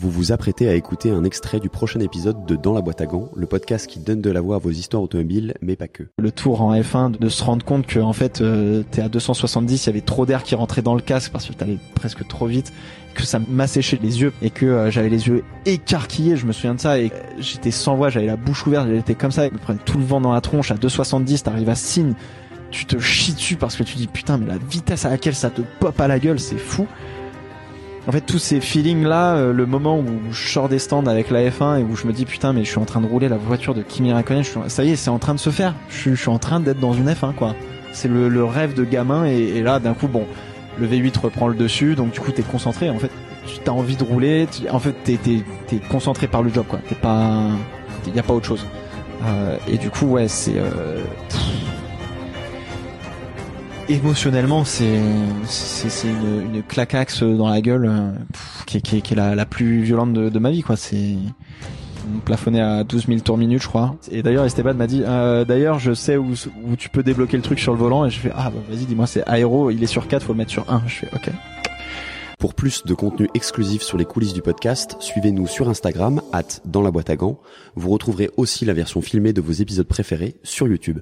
Vous vous apprêtez à écouter un extrait du prochain épisode de Dans la boîte à gants, le podcast qui donne de la voix à vos histoires automobiles, mais pas que. Le tour en F1, de se rendre compte que en fait euh, t'es à 270, il y avait trop d'air qui rentrait dans le casque parce que t'allais presque trop vite, que ça m'a séché les yeux et que euh, j'avais les yeux écarquillés, je me souviens de ça et j'étais sans voix, j'avais la bouche ouverte, j'étais comme ça, ils me prennent tout le vent dans la tronche à 270, t'arrives à signe, tu te chies dessus parce que tu dis putain mais la vitesse à laquelle ça te pop à la gueule, c'est fou. En fait, tous ces feelings-là, euh, le moment où je sors des stands avec la F1 et où je me dis putain, mais je suis en train de rouler la voiture de Kimi Raikkonen, je suis, ça y est, c'est en train de se faire. Je, je suis en train d'être dans une F1, quoi. C'est le, le rêve de gamin et, et là, d'un coup, bon, le V8 reprend le dessus, donc du coup, t'es concentré. En fait, tu as envie de rouler. tu- en fait, t'es, t'es, t'es concentré par le job, quoi. T'es pas, y a pas autre chose. Euh, et du coup, ouais, c'est. Euh, émotionnellement, c'est c'est une, une claquaxe dans la gueule euh, pff, qui qui qui est la, plus violente de, de ma vie, quoi. C'est on plafonnait à 12 000 tours minute, je crois. Et d'ailleurs, Esteban m'a dit, euh, d'ailleurs, je sais où, où tu peux débloquer le truc sur le volant. Et je fais, ah bah vas-y, dis-moi, c'est aéro, il est sur 4, faut le mettre sur 1. Je fais, ok. Pour plus de contenu exclusif sur les coulisses du podcast, suivez-nous sur Instagram, at dans la boîte à gants. Vous retrouverez aussi la version filmée de vos épisodes préférés sur YouTube.